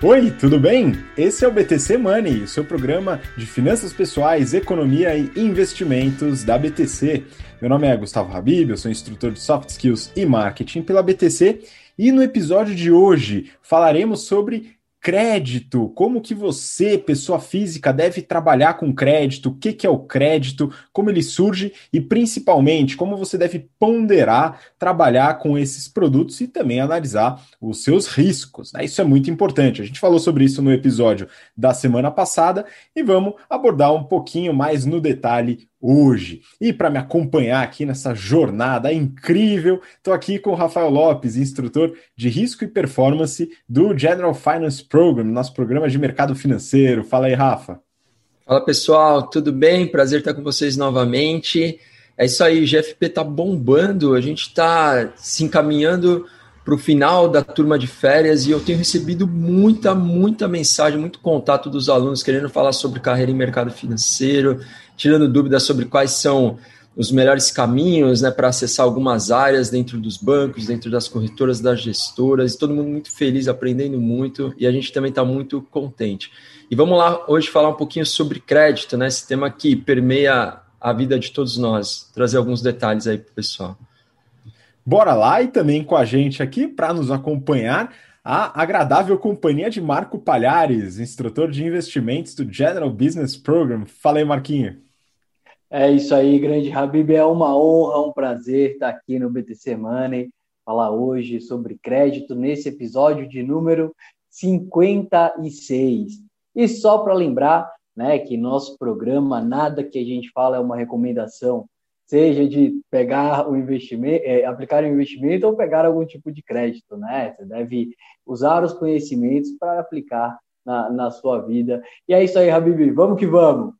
Oi, tudo bem? Esse é o BTC Money, o seu programa de finanças pessoais, economia e investimentos da BTC. Meu nome é Gustavo Habib, eu sou instrutor de Soft Skills e Marketing pela BTC e no episódio de hoje falaremos sobre crédito, como que você, pessoa física, deve trabalhar com crédito, o que, que é o crédito, como ele surge e principalmente como você deve ponderar trabalhar com esses produtos e também analisar os seus riscos. Né? Isso é muito importante. A gente falou sobre isso no episódio da semana passada e vamos abordar um pouquinho mais no detalhe hoje. E para me acompanhar aqui nessa jornada incrível, estou aqui com o Rafael Lopes, instrutor de risco e performance do General Finance Program, nosso programa de mercado financeiro. Fala aí, Rafa. Fala pessoal, tudo bem? Prazer estar com vocês novamente. É isso aí, o GFP está bombando, a gente está se encaminhando para o final da turma de férias e eu tenho recebido muita, muita mensagem, muito contato dos alunos querendo falar sobre carreira em mercado financeiro, tirando dúvidas sobre quais são os melhores caminhos né, para acessar algumas áreas dentro dos bancos, dentro das corretoras, das gestoras, todo mundo muito feliz, aprendendo muito, e a gente também está muito contente. E vamos lá hoje falar um pouquinho sobre crédito, né, esse tema que permeia a vida de todos nós, trazer alguns detalhes aí para o pessoal. Bora lá e também com a gente aqui para nos acompanhar a agradável companhia de Marco Palhares, instrutor de investimentos do General Business Program. Fala aí, Marquinho. É isso aí, grande Habib. É uma honra, um prazer estar aqui no BTC Money, falar hoje sobre crédito nesse episódio de número 56. E só para lembrar, né, que nosso programa, nada que a gente fala é uma recomendação, seja de pegar o investimento, é, aplicar o investimento ou pegar algum tipo de crédito, né? Você deve usar os conhecimentos para aplicar na, na sua vida. E é isso aí, Habib. Vamos que vamos!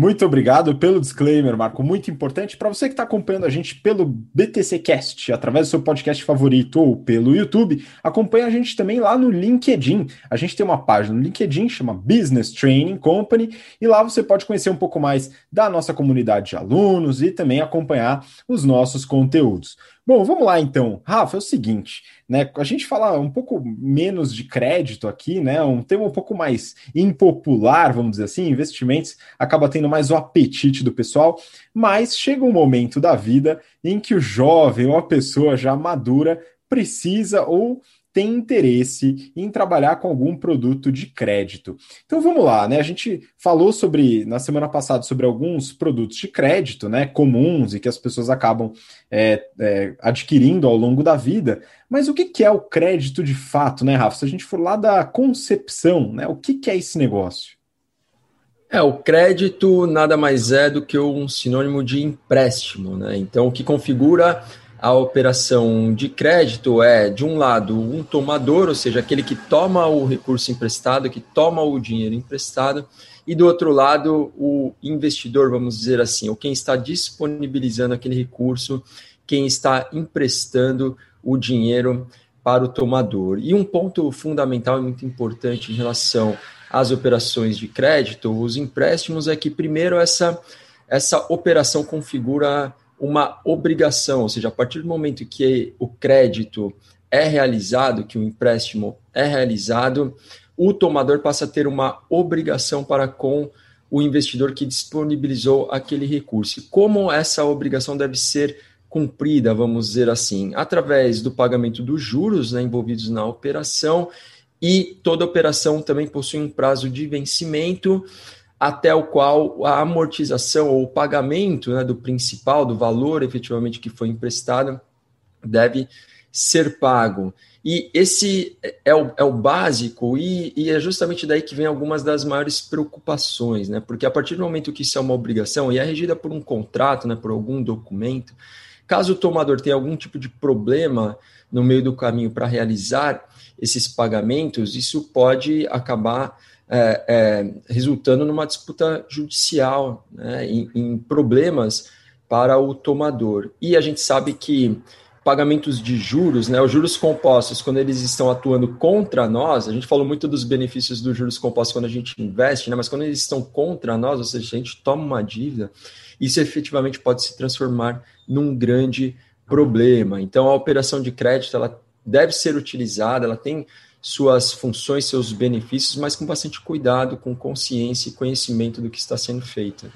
Muito obrigado pelo disclaimer, Marco. Muito importante. Para você que está acompanhando a gente pelo BTC Cast, através do seu podcast favorito ou pelo YouTube, acompanhe a gente também lá no LinkedIn. A gente tem uma página no LinkedIn, chama Business Training Company, e lá você pode conhecer um pouco mais da nossa comunidade de alunos e também acompanhar os nossos conteúdos. Bom, vamos lá então. Rafa, é o seguinte, né? A gente fala um pouco menos de crédito aqui, né? Um tema um pouco mais impopular, vamos dizer assim, investimentos acaba tendo mais o apetite do pessoal, mas chega um momento da vida em que o jovem ou a pessoa já madura precisa ou tem interesse em trabalhar com algum produto de crédito. Então vamos lá, né? A gente falou sobre na semana passada sobre alguns produtos de crédito, né, comuns e que as pessoas acabam é, é, adquirindo ao longo da vida. Mas o que, é o crédito de fato, né, Rafa? Se a gente for lá da concepção, né, o que, que é esse negócio? É, o crédito nada mais é do que um sinônimo de empréstimo, né? Então, o que configura a operação de crédito é, de um lado, um tomador, ou seja, aquele que toma o recurso emprestado, que toma o dinheiro emprestado, e do outro lado, o investidor, vamos dizer assim, ou quem está disponibilizando aquele recurso, quem está emprestando o dinheiro para o tomador. E um ponto fundamental e muito importante em relação às operações de crédito, os empréstimos, é que, primeiro, essa, essa operação configura uma obrigação, ou seja, a partir do momento que o crédito é realizado, que o empréstimo é realizado, o tomador passa a ter uma obrigação para com o investidor que disponibilizou aquele recurso. Como essa obrigação deve ser cumprida, vamos dizer assim, através do pagamento dos juros né, envolvidos na operação, e toda operação também possui um prazo de vencimento até o qual a amortização ou o pagamento né, do principal, do valor efetivamente que foi emprestado, deve ser pago. E esse é o, é o básico, e, e, é justamente daí que vem algumas das maiores preocupações, né? Porque a partir do momento que isso é uma obrigação e é regida por um contrato, né, por algum documento, caso o tomador tenha algum tipo de problema no meio do caminho para realizar esses pagamentos, isso pode acabar é, é, resultando numa disputa judicial, né, em, em, problemas para o tomador. E a gente sabe que pagamentos de juros, né, os juros compostos, quando eles estão atuando contra nós, a gente falou muito dos benefícios dos juros compostos quando a gente investe, né, mas quando eles estão contra nós, ou seja, a gente toma uma dívida, isso efetivamente pode se transformar num grande problema. Então, a operação de crédito ela deve ser utilizada, ela tem suas funções, seus benefícios, mas com bastante cuidado, com consciência e conhecimento do que está sendo feito.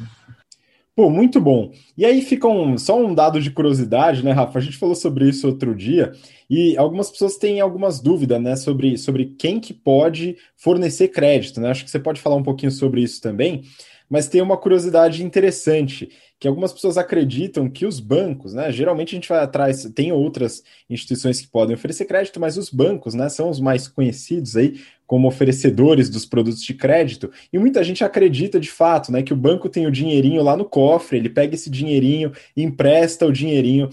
Pô, muito bom. E aí fica um, só um dado de curiosidade, né, Rafa? A gente falou sobre isso outro dia e algumas pessoas têm algumas dúvidas, né, sobre, sobre quem que pode fornecer crédito, né? Acho que você pode falar um pouquinho sobre isso também, mas tem uma curiosidade interessante, que algumas pessoas acreditam que os bancos, né, geralmente a gente vai atrás, tem outras instituições que podem oferecer crédito, mas os bancos, né, são os mais conhecidos aí como oferecedores dos produtos de crédito, e muita gente acredita de fato, né, que o banco tem o dinheirinho lá no cofre, ele pega esse dinheirinho empresta o dinheirinho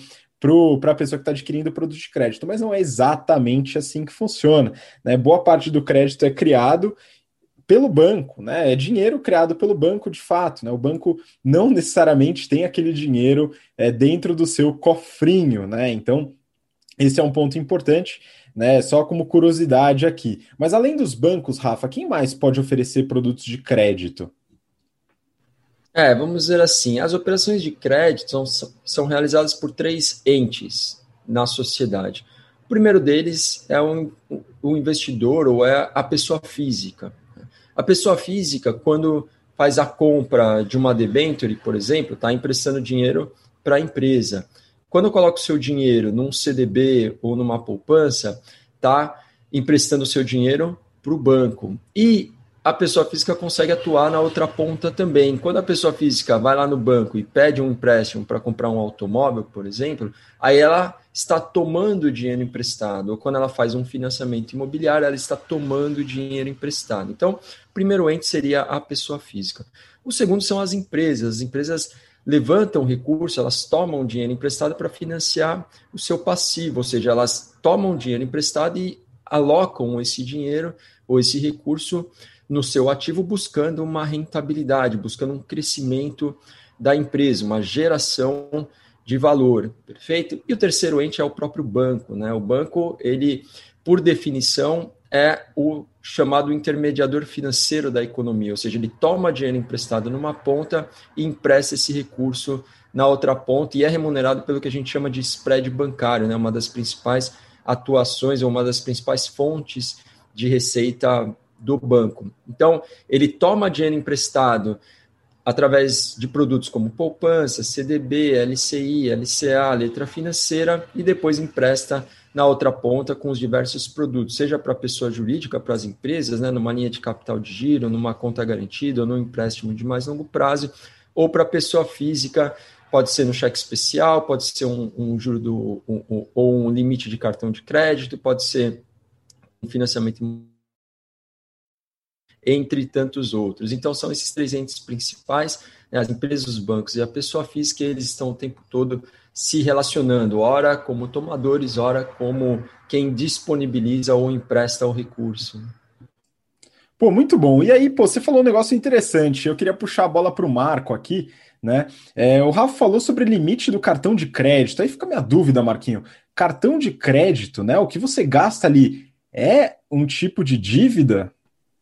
para a pessoa que está adquirindo o produto de crédito, mas não é exatamente assim que funciona. Né? Boa parte do crédito é criado pelo banco, né? É dinheiro criado pelo banco de fato, né? O banco não necessariamente tem aquele dinheiro é, dentro do seu cofrinho, né? Então, esse é um ponto importante né? Só como curiosidade aqui. Mas além dos bancos, Rafa, quem mais pode oferecer produtos de crédito? É, vamos dizer assim, as operações de crédito são, são realizadas por três entes na sociedade. O primeiro deles é o, o investidor ou é a pessoa física. A pessoa física, quando faz a compra de uma debenture, por exemplo, está emprestando dinheiro para a empresa. Quando coloca o seu dinheiro num CDB ou numa poupança, tá emprestando o seu dinheiro para o banco. E a pessoa física consegue atuar na outra ponta também. Quando a pessoa física vai lá no banco e pede um empréstimo para comprar um automóvel, por exemplo, aí ela está tomando dinheiro emprestado. Ou quando ela faz um financiamento imobiliário, ela está tomando dinheiro emprestado. Então, o primeiro ente seria a pessoa física. O segundo são as empresas. As empresas levantam recurso, elas tomam dinheiro emprestado para financiar o seu passivo, ou seja, elas tomam dinheiro emprestado e alocam esse dinheiro ou esse recurso no seu ativo buscando uma rentabilidade, buscando um crescimento da empresa, uma geração de valor, perfeito? E o terceiro ente é o próprio banco, né? O banco, ele, por definição, é o chamado intermediador financeiro da economia, ou seja, ele toma dinheiro emprestado numa ponta e empresta esse recurso na outra ponta e é remunerado pelo que a gente chama de spread bancário, né? uma das principais atuações ou uma das principais fontes de receita do banco. Então, ele toma dinheiro emprestado através de produtos como poupança, CDB, LCI, LCA, letra financeira e depois empresta na outra ponta com os diversos produtos, seja para pessoa jurídica, para as empresas, né, numa linha de capital de giro, numa conta garantida ou num empréstimo de mais longo prazo, ou para pessoa física, pode ser no cheque especial, pode ser um, um juro do, um, um, ou um limite de cartão de crédito, pode ser um financiamento entre tantos outros. Então, são esses três entes principais, né, as empresas, os bancos e a pessoa física, eles estão o tempo todo se relacionando, ora como tomadores, ora como quem disponibiliza ou empresta o recurso. Pô, muito bom. E aí, pô, você falou um negócio interessante. Eu queria puxar a bola para o Marco aqui, né? É, o Rafa falou sobre limite do cartão de crédito. Aí fica a minha dúvida, Marquinho. Cartão de crédito, né? O que você gasta ali é um tipo de dívida?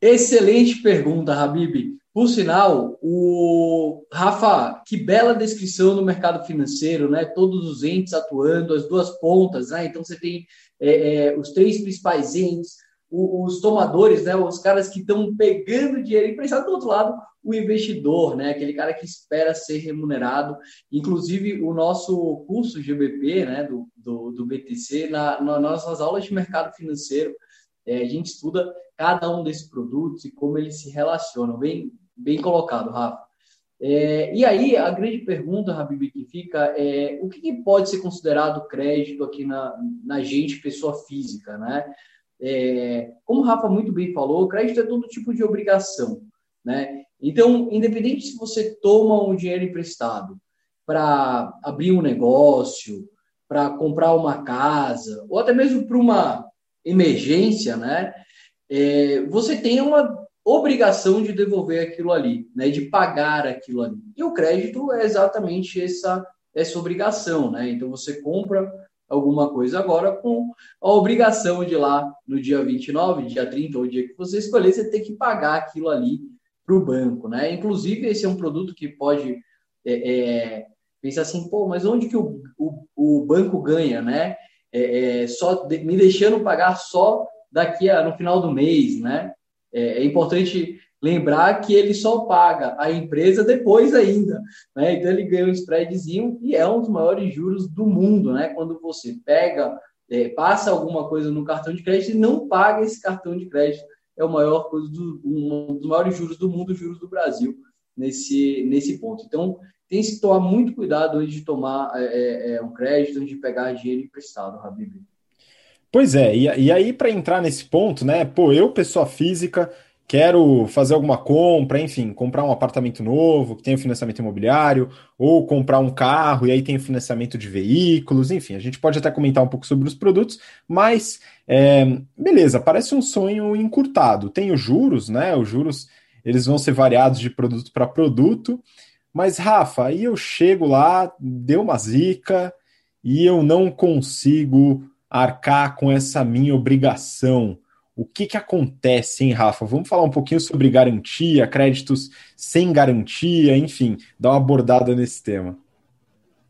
Excelente pergunta, Habib. Por sinal, o Rafa, que bela descrição no mercado financeiro, né? Todos os entes atuando, as duas pontas, né? Então você tem é, é, os três principais entes, os, os tomadores, né? Os caras que estão pegando dinheiro emprestado do outro lado, o investidor, né? Aquele cara que espera ser remunerado. Inclusive, o nosso curso GBP, né? Do, do, do BTC, na, nas nossas aulas de mercado financeiro, é, a gente estuda cada um desses produtos e como eles se relacionam. Bem, bem colocado, Rafa. É, e aí, a grande pergunta, Habib, que fica é o que, que pode ser considerado crédito aqui na, na gente, pessoa física, né? É, como o Rafa muito bem falou, crédito é todo tipo de obrigação, né? Então, independente se você toma um dinheiro emprestado para abrir um negócio, para comprar uma casa, ou até mesmo para uma emergência, né? é, você tem uma obrigação de devolver aquilo ali, né, de pagar aquilo ali. E o crédito é exatamente essa, essa obrigação, né? Então você compra alguma coisa agora com a obrigação de lá no dia 29, dia 30, ou dia que você escolher, você tem que pagar aquilo ali para o banco, né? Inclusive, esse é um produto que pode é, é, pensar assim, pô, mas onde que o, o, o banco ganha, né? É, é só de, me deixando pagar só daqui a, no final do mês, né? É, é importante lembrar que ele só paga a empresa depois ainda, né? Então ele ganha um spreadzinho e é um dos maiores juros do mundo, né? Quando você pega, é, passa alguma coisa no cartão de crédito e não paga esse cartão de crédito, é o maior coisa do, um dos maiores juros do mundo, juros do Brasil nesse nesse ponto. Então tem que tomar muito cuidado antes de tomar é, é, é, um crédito, antes de pegar dinheiro emprestado, Habib. Pois é, e, e aí para entrar nesse ponto, né? Pô, eu, pessoa física, quero fazer alguma compra, enfim, comprar um apartamento novo que tem financiamento imobiliário, ou comprar um carro e aí tem financiamento de veículos, enfim, a gente pode até comentar um pouco sobre os produtos, mas é, beleza, parece um sonho encurtado. Tem os juros, né? Os juros eles vão ser variados de produto para produto. Mas, Rafa, aí eu chego lá, deu uma zica e eu não consigo arcar com essa minha obrigação. O que, que acontece, hein, Rafa? Vamos falar um pouquinho sobre garantia, créditos sem garantia, enfim, dar uma abordada nesse tema.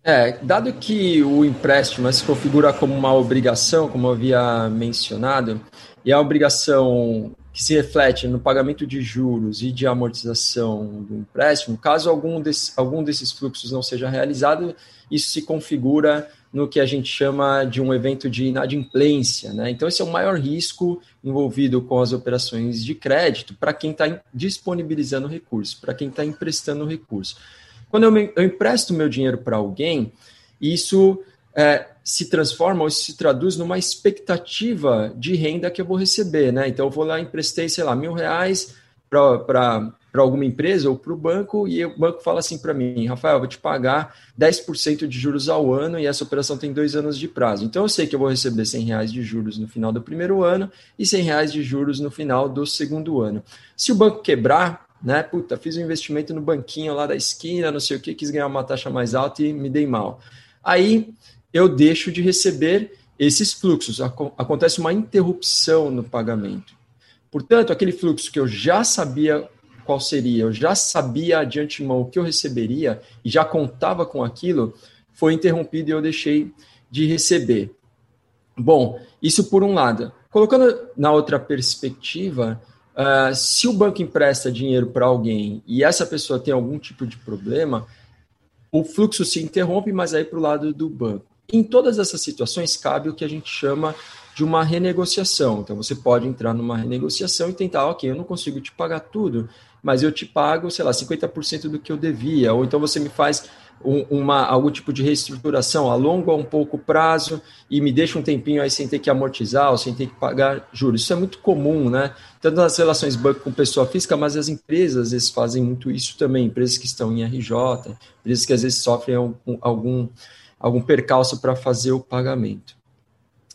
É, dado que o empréstimo se configura como uma obrigação, como eu havia mencionado, e a obrigação que se reflete no pagamento de juros e de amortização do empréstimo, caso algum, desse, algum desses fluxos não seja realizado, isso se configura no que a gente chama de um evento de inadimplência. Né? Então, esse é o maior risco envolvido com as operações de crédito para quem está disponibilizando recurso, para quem está emprestando recurso. Quando eu, me, eu empresto meu dinheiro para alguém, isso é, se transforma ou se traduz numa expectativa de renda que eu vou receber, né? Então eu vou lá emprestei, sei lá, mil reais para alguma empresa ou para o banco e o banco fala assim para mim, Rafael, eu vou te pagar 10% de juros ao ano e essa operação tem dois anos de prazo. Então eu sei que eu vou receber 100 reais de juros no final do primeiro ano e 100 reais de juros no final do segundo ano. Se o banco quebrar, né, puta, fiz um investimento no banquinho lá da esquina, não sei o que, quis ganhar uma taxa mais alta e me dei mal. Aí eu deixo de receber esses fluxos. Acontece uma interrupção no pagamento. Portanto, aquele fluxo que eu já sabia qual seria, eu já sabia de antemão o que eu receberia e já contava com aquilo, foi interrompido e eu deixei de receber. Bom, isso por um lado. Colocando na outra perspectiva, uh, se o banco empresta dinheiro para alguém e essa pessoa tem algum tipo de problema, o fluxo se interrompe, mas aí para o lado do banco. Em todas essas situações, cabe o que a gente chama de uma renegociação. Então, você pode entrar numa renegociação e tentar, ok, eu não consigo te pagar tudo, mas eu te pago, sei lá, 50% do que eu devia. Ou então você me faz um, uma, algum tipo de reestruturação, alonga um pouco o prazo e me deixa um tempinho aí sem ter que amortizar ou sem ter que pagar juros. Isso é muito comum, né? Tanto nas relações banco com pessoa física, mas as empresas às vezes fazem muito isso também. Empresas que estão em RJ, empresas que às vezes sofrem algum, algum algum percalço para fazer o pagamento.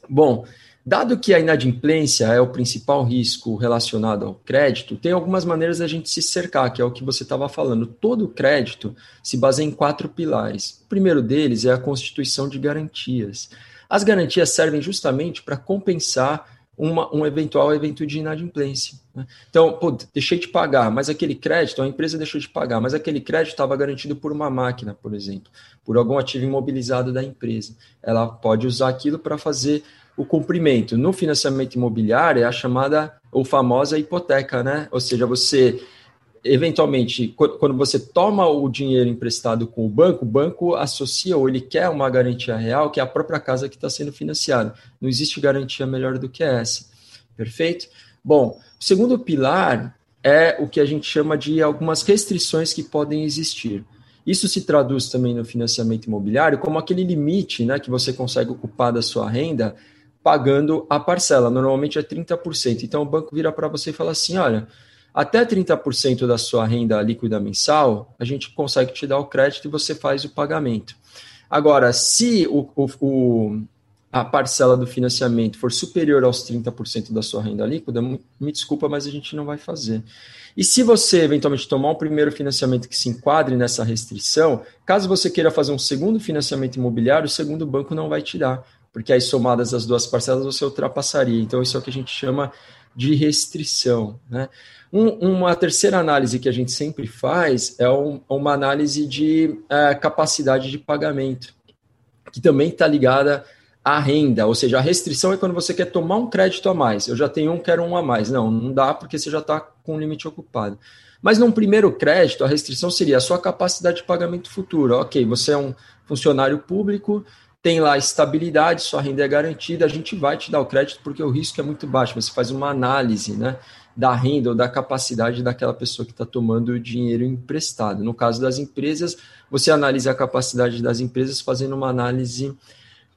Bom, dado que a inadimplência é o principal risco relacionado ao crédito, tem algumas maneiras da gente se cercar, que é o que você estava falando. Todo crédito se baseia em quatro pilares. O primeiro deles é a constituição de garantias. As garantias servem justamente para compensar uma, um eventual evento de inadimplência. Né? Então, pô, deixei de pagar, mas aquele crédito, a empresa deixou de pagar, mas aquele crédito estava garantido por uma máquina, por exemplo, por algum ativo imobilizado da empresa. Ela pode usar aquilo para fazer o cumprimento. No financiamento imobiliário é a chamada ou famosa hipoteca, né? Ou seja, você eventualmente, quando você toma o dinheiro emprestado com o banco, o banco associa ou ele quer uma garantia real, que é a própria casa que está sendo financiada. Não existe garantia melhor do que essa. Perfeito? Bom, o segundo pilar é o que a gente chama de algumas restrições que podem existir. Isso se traduz também no financiamento imobiliário como aquele limite né, que você consegue ocupar da sua renda pagando a parcela. Normalmente é 30%. Então o banco vira para você e fala assim: olha, até 30% da sua renda líquida mensal, a gente consegue te dar o crédito e você faz o pagamento. Agora, se o, o, o, a parcela do financiamento for superior aos 30% da sua renda líquida, me desculpa, mas a gente não vai fazer. E se você eventualmente tomar um primeiro financiamento que se enquadre nessa restrição, caso você queira fazer um segundo financiamento imobiliário, o segundo banco não vai te dar, porque aí somadas as duas parcelas você ultrapassaria. Então, isso é o que a gente chama de restrição. Né? Um, uma terceira análise que a gente sempre faz é um, uma análise de é, capacidade de pagamento, que também está ligada a renda, ou seja, a restrição é quando você quer tomar um crédito a mais. Eu já tenho um, quero um a mais. Não, não dá porque você já está com o limite ocupado. Mas num primeiro crédito, a restrição seria a sua capacidade de pagamento futuro. Ok, você é um funcionário público, tem lá estabilidade, sua renda é garantida, a gente vai te dar o crédito porque o risco é muito baixo. Você faz uma análise né, da renda ou da capacidade daquela pessoa que está tomando o dinheiro emprestado. No caso das empresas, você analisa a capacidade das empresas fazendo uma análise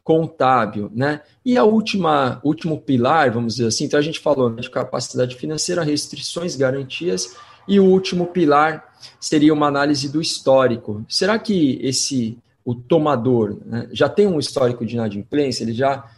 contábil, né? E a última, último pilar, vamos dizer assim, então a gente falou né, de capacidade financeira, restrições, garantias e o último pilar seria uma análise do histórico. Será que esse o tomador né, já tem um histórico de inadimplência? Ele já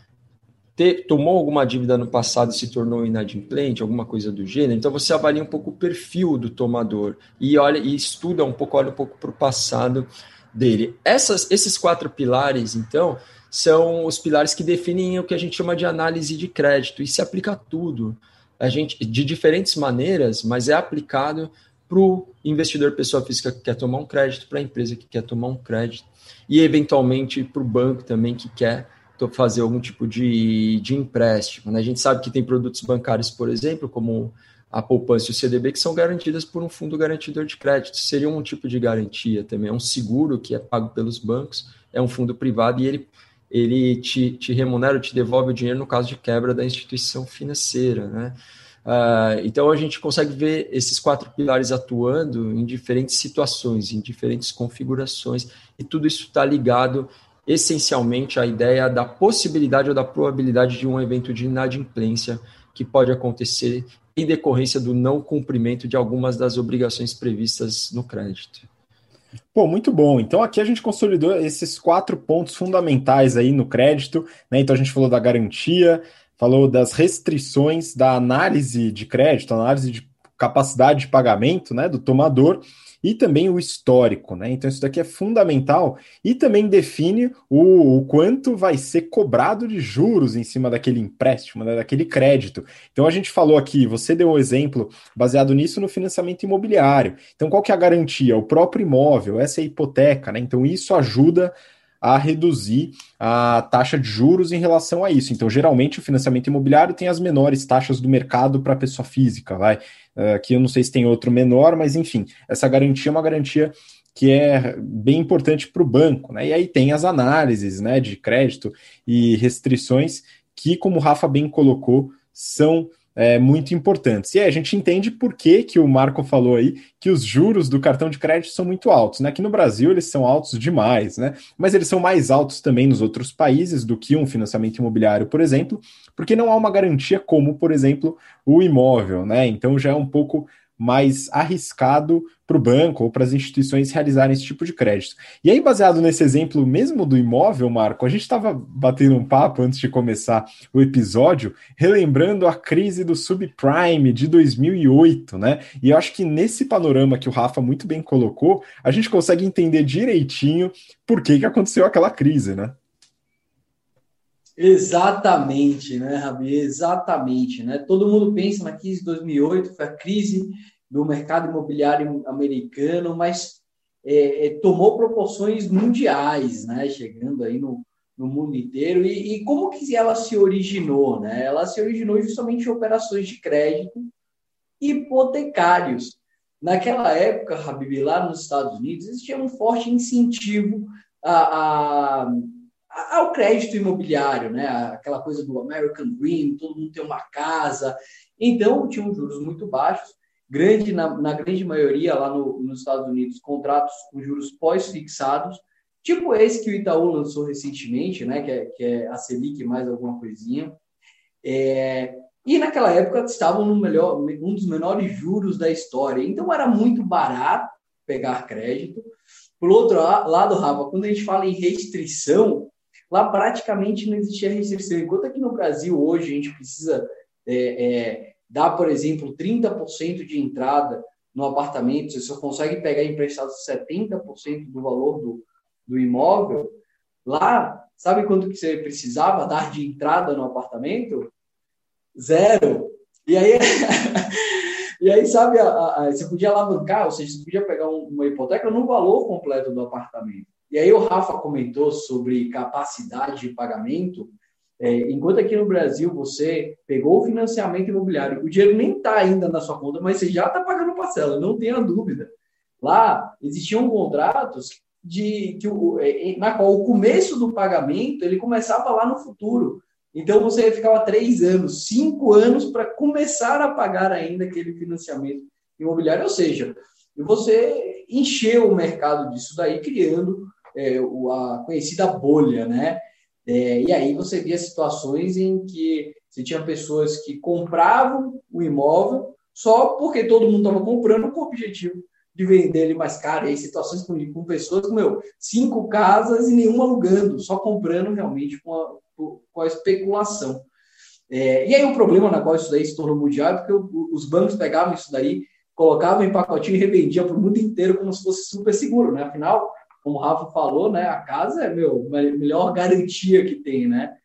te, tomou alguma dívida no passado e se tornou inadimplente, alguma coisa do gênero? Então você avalia um pouco o perfil do tomador e olha e estuda um pouco, olha um pouco para o passado dele. Essas, esses quatro pilares, então, são os pilares que definem o que a gente chama de análise de crédito e se aplica a tudo a gente de diferentes maneiras, mas é aplicado para o investidor pessoa física que quer tomar um crédito, para a empresa que quer tomar um crédito e eventualmente para o banco também que quer fazer algum tipo de, de empréstimo. Né? A gente sabe que tem produtos bancários, por exemplo, como a poupança e o CDB, que são garantidas por um fundo garantidor de crédito. Seria um tipo de garantia também. É um seguro que é pago pelos bancos, é um fundo privado e ele ele te, te remunera, te devolve o dinheiro no caso de quebra da instituição financeira, né? Uh, então a gente consegue ver esses quatro pilares atuando em diferentes situações, em diferentes configurações, e tudo isso está ligado essencialmente à ideia da possibilidade ou da probabilidade de um evento de inadimplência que pode acontecer em decorrência do não cumprimento de algumas das obrigações previstas no crédito. Pô, muito bom. Então aqui a gente consolidou esses quatro pontos fundamentais aí no crédito, né? Então a gente falou da garantia, falou das restrições da análise de crédito, análise de capacidade de pagamento, né, do tomador e também o histórico, né? Então isso daqui é fundamental e também define o, o quanto vai ser cobrado de juros em cima daquele empréstimo, né, daquele crédito. Então a gente falou aqui, você deu um exemplo baseado nisso no financiamento imobiliário. Então qual que é a garantia? O próprio imóvel, essa é a hipoteca, né? Então isso ajuda a reduzir a taxa de juros em relação a isso. Então, geralmente, o financiamento imobiliário tem as menores taxas do mercado para pessoa física, vai. Aqui eu não sei se tem outro menor, mas enfim, essa garantia é uma garantia que é bem importante para o banco, né? E aí tem as análises né, de crédito e restrições que, como o Rafa bem colocou, são é, muito importantes. E aí a gente entende por que, que o Marco falou aí que os juros do cartão de crédito são muito altos. Né? Aqui no Brasil eles são altos demais, né? mas eles são mais altos também nos outros países do que um financiamento imobiliário, por exemplo, porque não há uma garantia como, por exemplo, o imóvel. Né? Então já é um pouco mais arriscado para o banco ou para as instituições realizarem esse tipo de crédito. E aí, baseado nesse exemplo mesmo do imóvel, Marco, a gente estava batendo um papo antes de começar o episódio, relembrando a crise do subprime de 2008, né? E eu acho que nesse panorama que o Rafa muito bem colocou, a gente consegue entender direitinho por que, que aconteceu aquela crise, né? Exatamente, né, Rabi? Exatamente, né? Todo mundo pensa na crise de 2008, foi a crise do mercado imobiliário americano, mas é, é, tomou proporções mundiais, né? Chegando aí no, no mundo inteiro. E, e, como que ela se originou, né? Ela se originou justamente em operações de crédito hipotecários. Naquela época, Habib, lá nos Estados Unidos, existia um forte incentivo a, a ao crédito imobiliário, né? Aquela coisa do American Dream, todo mundo tem uma casa. Então, tinham juros muito baixos, grande na, na grande maioria lá no, nos Estados Unidos, contratos com juros pós-fixados, tipo esse que o Itaú lançou recentemente, né? Que é, que é a Selic mais alguma coisinha. É, e naquela época estavam no melhor, um dos menores juros da história. Então era muito barato pegar crédito. Por outro lado, Rafa, quando a gente fala em restrição, Lá praticamente não existia restrição. Enquanto aqui no Brasil hoje a gente precisa é, é, dar, por exemplo, 30% de entrada no apartamento, você só consegue pegar emprestado 70% do valor do, do imóvel, lá, sabe quanto que você precisava dar de entrada no apartamento? Zero. E aí, e aí sabe, a, a, você podia alavancar, ou seja, você podia pegar um, uma hipoteca no valor completo do apartamento. E aí o Rafa comentou sobre capacidade de pagamento. É, enquanto aqui no Brasil você pegou o financiamento imobiliário, o dinheiro nem está ainda na sua conta, mas você já está pagando parcela, não tenha dúvida. Lá existiam contratos de que o, é, na qual o começo do pagamento ele começava lá no futuro. Então você ficava três anos, cinco anos para começar a pagar ainda aquele financiamento imobiliário, ou seja, você encheu o mercado disso daí, criando é, a conhecida bolha, né? É, e aí você via situações em que você tinha pessoas que compravam o imóvel só porque todo mundo estava comprando com o objetivo de vender ele mais caro. E aí situações com, com pessoas com meu, cinco casas e nenhuma alugando, só comprando realmente com a, com a especulação. É, e aí o problema na qual isso daí se tornou mundial é porque os bancos pegavam isso daí, colocavam em pacotinho e revendiam para o mundo inteiro como se fosse super seguro, né? Afinal, como o Rafa falou, né, a casa é meu, melhor garantia que tem, né?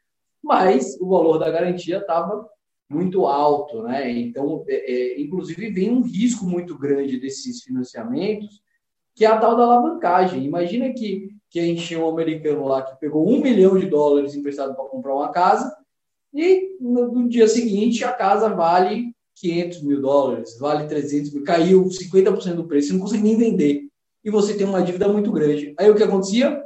Mas o valor da garantia estava muito alto, né? Então, é, é, inclusive, vem um risco muito grande desses financiamentos, que é a tal da alavancagem. Imagina que, que a gente tinha um americano lá que pegou um milhão de dólares emprestado para comprar uma casa, e no, no, dia seguinte a casa vale 500 mil dólares, vale 300 mil, caiu 50% do preço, você não consegue nem vender e você tem uma dívida muito grande. Aí o que acontecia?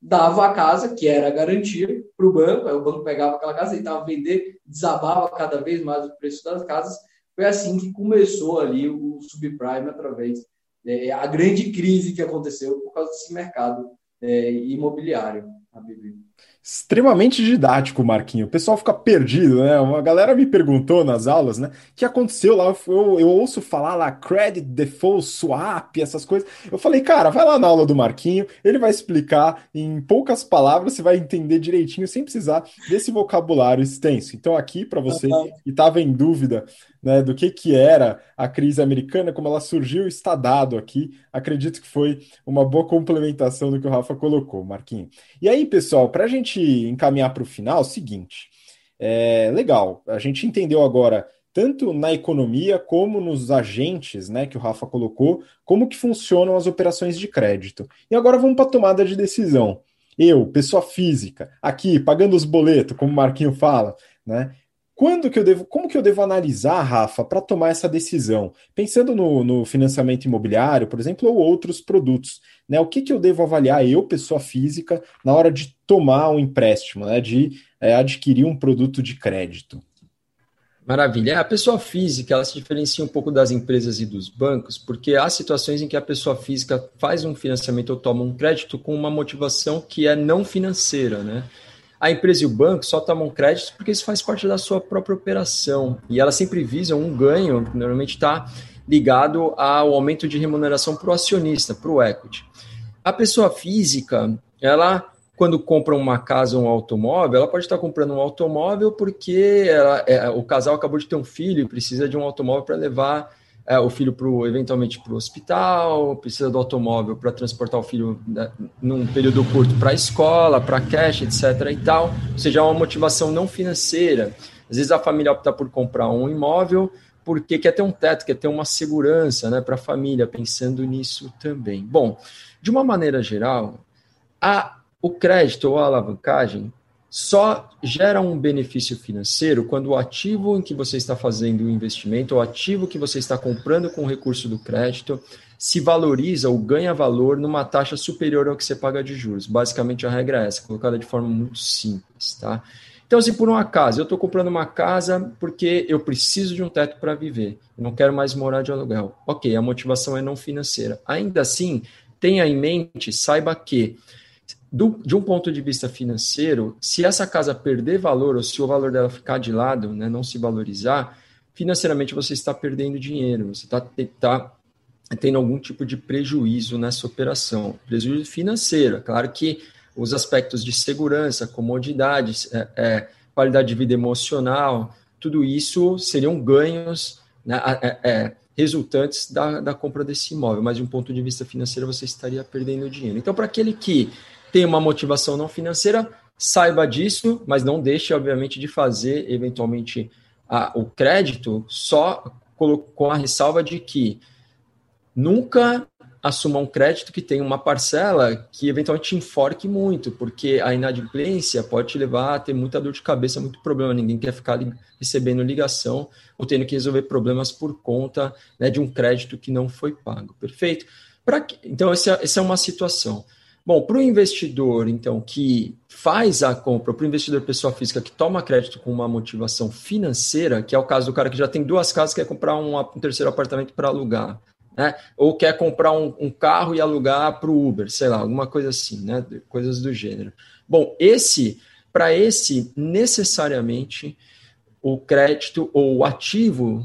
Dava a casa, que era a garantia, para o banco, aí o banco pegava aquela casa, tentava vender, desabava cada vez mais o preço das casas. Foi assim que começou ali o subprime através é, a grande crise que aconteceu por causa desse mercado é, imobiliário. A extremamente didático, Marquinho. O pessoal fica perdido, né? Uma galera me perguntou nas aulas, né? O que aconteceu lá? Eu, eu ouço falar lá credit default swap, essas coisas. Eu falei, cara, vai lá na aula do Marquinho, ele vai explicar em poucas palavras, você vai entender direitinho, sem precisar desse vocabulário extenso. Então, aqui, para você que estava em dúvida né, do que, que era a crise americana, como ela surgiu, está dado aqui. Acredito que foi uma boa complementação do que o Rafa colocou, Marquinho. E aí, pessoal, para a gente encaminhar para o final, é o seguinte: é legal, a gente entendeu agora tanto na economia como nos agentes, né, que o Rafa colocou, como que funcionam as operações de crédito. E agora vamos para a tomada de decisão. Eu, pessoa física, aqui pagando os boletos, como o Marquinho fala, né? Quando que eu devo, como que eu devo analisar, Rafa, para tomar essa decisão? Pensando no, no, financiamento imobiliário, por exemplo, ou outros produtos, né? O que, que eu devo avaliar, eu, pessoa física, na hora de tomar um empréstimo, né? De é, adquirir um produto de crédito? Maravilha. A pessoa física ela se diferencia um pouco das empresas e dos bancos, porque há situações em que a pessoa física faz um financiamento ou toma um crédito com uma motivação que é não financeira, né? A empresa e o banco só tomam crédito porque isso faz parte da sua própria operação. E elas sempre visam um ganho, normalmente está ligado ao aumento de remuneração para o acionista, para o equity. A pessoa física, ela, quando compra uma casa ou um automóvel, ela pode estar comprando um automóvel porque ela, é, o casal acabou de ter um filho e precisa de um automóvel para levar é, o filho pro, eventualmente para o hospital, precisa do automóvel para transportar o filho né, num período curto para a escola, para cash, etc. e tal. Ou seja, é uma motivação não financeira. Às vezes a família opta por comprar um imóvel porque quer ter um teto, quer ter uma segurança né, para a família, pensando nisso também. Bom, de uma maneira geral, a, o crédito ou a alavancagem só gera um benefício financeiro quando o ativo em que você está fazendo o investimento, o ativo que você está comprando com o recurso do crédito, se valoriza ou ganha valor numa taxa superior ao que você paga de juros. Basicamente, a regra é essa, colocada de forma muito simples, tá? Então, se por um acaso eu estou comprando uma casa porque eu preciso de um teto para viver, eu não quero mais morar de aluguel. Ok, a motivação é não financeira. Ainda assim, tenha em mente, saiba que do, de um ponto de vista financeiro, se essa casa perder valor ou se o valor dela ficar de lado, né, não se valorizar, financeiramente você está perdendo dinheiro, você está tá tendo algum tipo de prejuízo nessa operação. Prejuízo financeiro. É claro que os aspectos de segurança, comodidade, é, é, qualidade de vida emocional, tudo isso seriam ganhos né, é, é, resultantes da, da compra desse imóvel, mas de um ponto de vista financeiro você estaria perdendo dinheiro. Então, para aquele que tem uma motivação não financeira, saiba disso, mas não deixe, obviamente, de fazer eventualmente a, o crédito só com a ressalva de que nunca assuma um crédito que tem uma parcela que eventualmente te enforque muito, porque a inadimplência pode te levar a ter muita dor de cabeça, muito problema. Ninguém quer ficar recebendo ligação ou tendo que resolver problemas por conta né, de um crédito que não foi pago. Perfeito? Pra, então, essa, essa é uma situação. Bom, para o investidor, então, que faz a compra, para o investidor pessoa física que toma crédito com uma motivação financeira, que é o caso do cara que já tem duas casas quer comprar um, um terceiro apartamento para alugar, né? Ou quer comprar um, um carro e alugar para o Uber, sei lá, alguma coisa assim, né? Coisas do gênero. Bom, esse, para esse, necessariamente, o crédito ou o ativo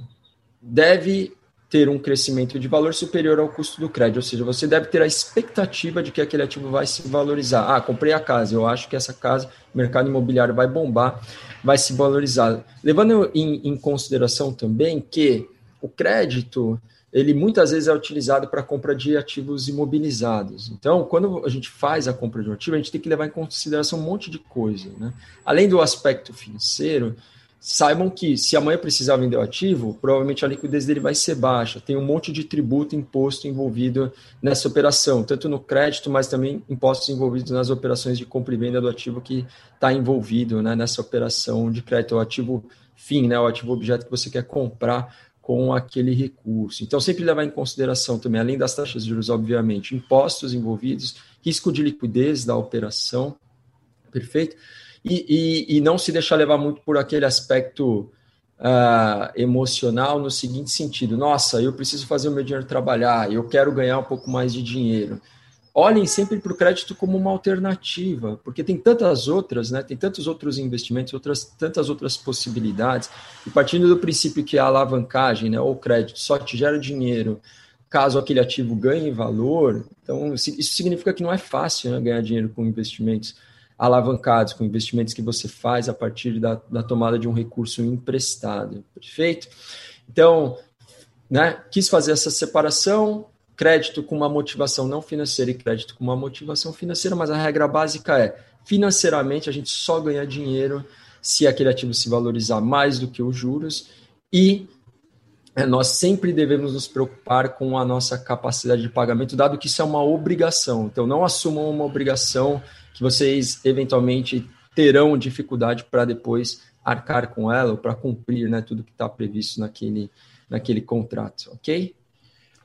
deve ter um crescimento de valor superior ao custo do crédito, ou seja, você deve ter a expectativa de que aquele ativo vai se valorizar. Ah, comprei a casa, eu acho que essa casa, o mercado imobiliário vai bombar, vai se valorizar. Levando em, em consideração também que o crédito, ele muitas vezes é utilizado para compra de ativos imobilizados. Então, quando a gente faz a compra de um ativo, a gente tem que levar em consideração um monte de coisa. Né? Além do aspecto financeiro, saibam que se amanhã precisar vender o ativo, provavelmente a liquidez dele vai ser baixa. Tem um monte de tributo imposto envolvido nessa operação, tanto no crédito, mas também impostos envolvidos nas operações de compra e venda do ativo que está envolvido né, nessa operação de crédito, o ativo fim, né, o ativo objeto que você quer comprar com aquele recurso. Então, sempre levar em consideração também, além das taxas de juros, obviamente, impostos envolvidos, risco de liquidez da operação, perfeito? E, e, e não se deixar levar muito por aquele aspecto uh, emocional no seguinte sentido: nossa, eu preciso fazer o meu dinheiro trabalhar, eu quero ganhar um pouco mais de dinheiro. Olhem sempre para o crédito como uma alternativa, porque tem tantas outras, né? Tem tantos outros investimentos, outras, tantas outras possibilidades. E partindo do princípio que a alavancagem, né, ou crédito, só te gera dinheiro caso aquele ativo ganhe valor, então isso significa que não é fácil né, ganhar dinheiro com investimentos alavancados, com investimentos que você faz a partir da, da tomada de um recurso emprestado. Perfeito? Então, né, quis fazer essa separação, crédito com uma motivação não financeira e crédito com uma motivação financeira, mas a regra básica é: financeiramente a gente só ganha dinheiro se aquele ativo se valorizar mais do que os juros e é, nós sempre devemos nos preocupar com a nossa capacidade de pagamento, dado que isso é uma obrigação. Então, não assumam uma obrigação que vocês eventualmente terão dificuldade para depois arcar com ela ou para cumprir né, tudo que está previsto naquele, naquele contrato, ok?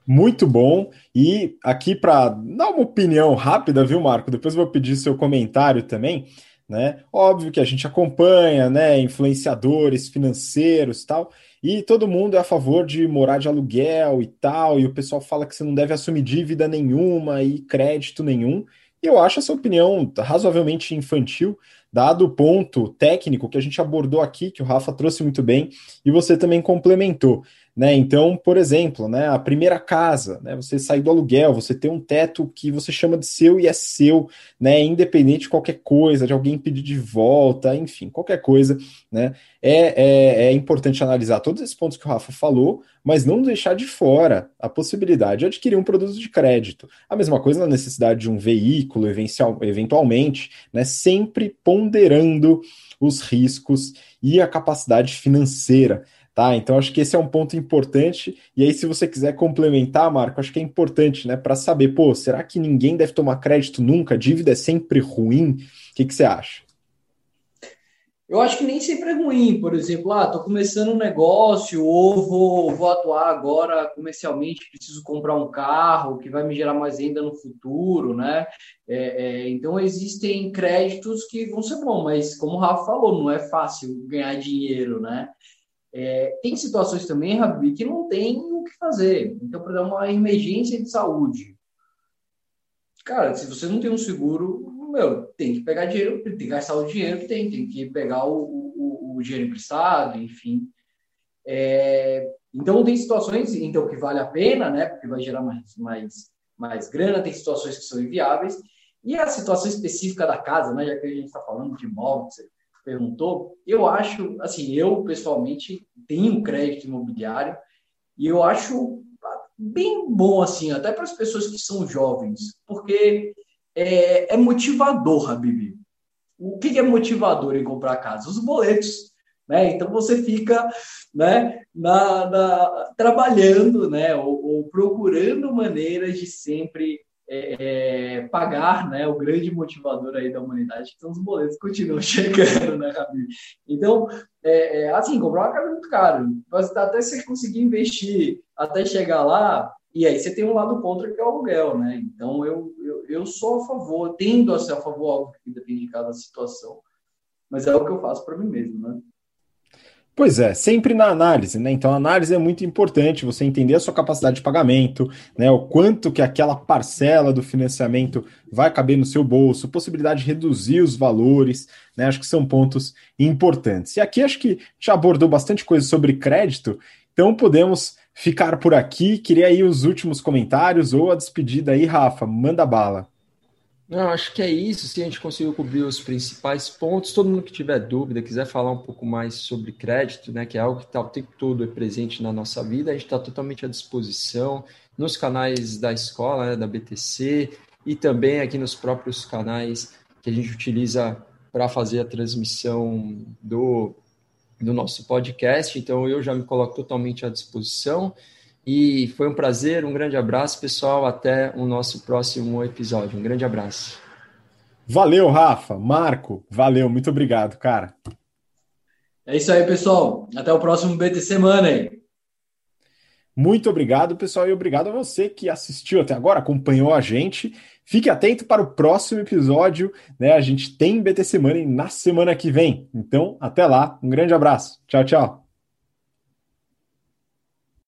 Muito bom. E aqui para dar uma opinião rápida, viu, Marco? Depois vou pedir seu comentário também. Né? Óbvio que a gente acompanha, né, influenciadores financeiros, tal, e todo mundo é a favor de morar de aluguel e tal, e o pessoal fala que você não deve assumir dívida nenhuma e crédito nenhum. Eu acho essa opinião razoavelmente infantil, dado o ponto técnico que a gente abordou aqui, que o Rafa trouxe muito bem, e você também complementou. Né? Então, por exemplo, né, a primeira casa, né, você sair do aluguel, você ter um teto que você chama de seu e é seu, né, independente de qualquer coisa, de alguém pedir de volta, enfim, qualquer coisa, né, é, é, é importante analisar todos esses pontos que o Rafa falou, mas não deixar de fora a possibilidade de adquirir um produto de crédito. A mesma coisa na necessidade de um veículo, eventualmente, né, sempre ponderando os riscos e a capacidade financeira Tá, então acho que esse é um ponto importante. E aí, se você quiser complementar, Marco, acho que é importante, né, para saber, pô, será que ninguém deve tomar crédito nunca? Dívida é sempre ruim? O que, que você acha? Eu acho que nem sempre é ruim, por exemplo, ah, tô começando um negócio ou vou, vou atuar agora comercialmente, preciso comprar um carro que vai me gerar mais renda no futuro, né? É, é, então existem créditos que vão ser bons, mas como o Rafa falou, não é fácil ganhar dinheiro, né? É, tem situações também, Rabi, que não tem o que fazer. Então, para dar uma emergência de saúde. Cara, se você não tem um seguro, meu, tem que pegar dinheiro, tem que gastar o dinheiro que tem, tem que pegar o, o, o dinheiro emprestado, enfim. É, então, tem situações então, que vale a pena, né? Porque vai gerar mais, mais, mais grana, tem situações que são inviáveis. E a situação específica da casa, né? Já que a gente está falando de imóveis, perguntou, eu acho, assim, eu pessoalmente tenho crédito imobiliário e eu acho bem bom, assim, até para as pessoas que são jovens, porque é, é motivador, Habibi. O que é motivador em comprar casa? Os boletos. Né? Então você fica né, na, na trabalhando né, ou, ou, procurando maneiras de sempre é, é, pagar né, o grande motivador aí da humanidade, que são os boletos que continuam chegando, né, Rabi? Então, é, é, assim, comprar uma casa é muito caro. Até você conseguir investir até chegar lá, e aí você tem um lado contra que é o aluguel, né? Então eu, eu, eu sou a favor, tendo a ser a favor, algo que depende de cada situação. Mas é o que eu faço para mim mesmo, né? Pois é, sempre na análise, né? Então a análise é muito importante, você entender a sua capacidade de pagamento, né? O quanto que aquela parcela do financiamento vai caber no seu bolso, possibilidade de reduzir os valores, né? Acho que são pontos importantes. E aqui acho que já abordou bastante coisa sobre crédito, então podemos ficar por aqui. Queria aí os últimos comentários ou a despedida aí, Rafa, manda bala. Não, acho que é isso. Se a gente conseguiu cobrir os principais pontos, todo mundo que tiver dúvida, quiser falar um pouco mais sobre crédito, né, que é algo que está o tempo todo presente na nossa vida, a gente está totalmente à disposição nos canais da escola, né, da BTC, e também aqui nos próprios canais que a gente utiliza para fazer a transmissão do, do nosso podcast. Então, eu já me coloco totalmente à disposição. E foi um prazer, um grande abraço, pessoal. Até o nosso próximo episódio. Um grande abraço. Valeu, Rafa. Marco, valeu. Muito obrigado, cara. É isso aí, pessoal. Até o próximo BTC Money. Muito obrigado, pessoal, e obrigado a você que assistiu até agora, acompanhou a gente. Fique atento para o próximo episódio, né? A gente tem BTC Money na semana que vem. Então, até lá. Um grande abraço. Tchau, tchau.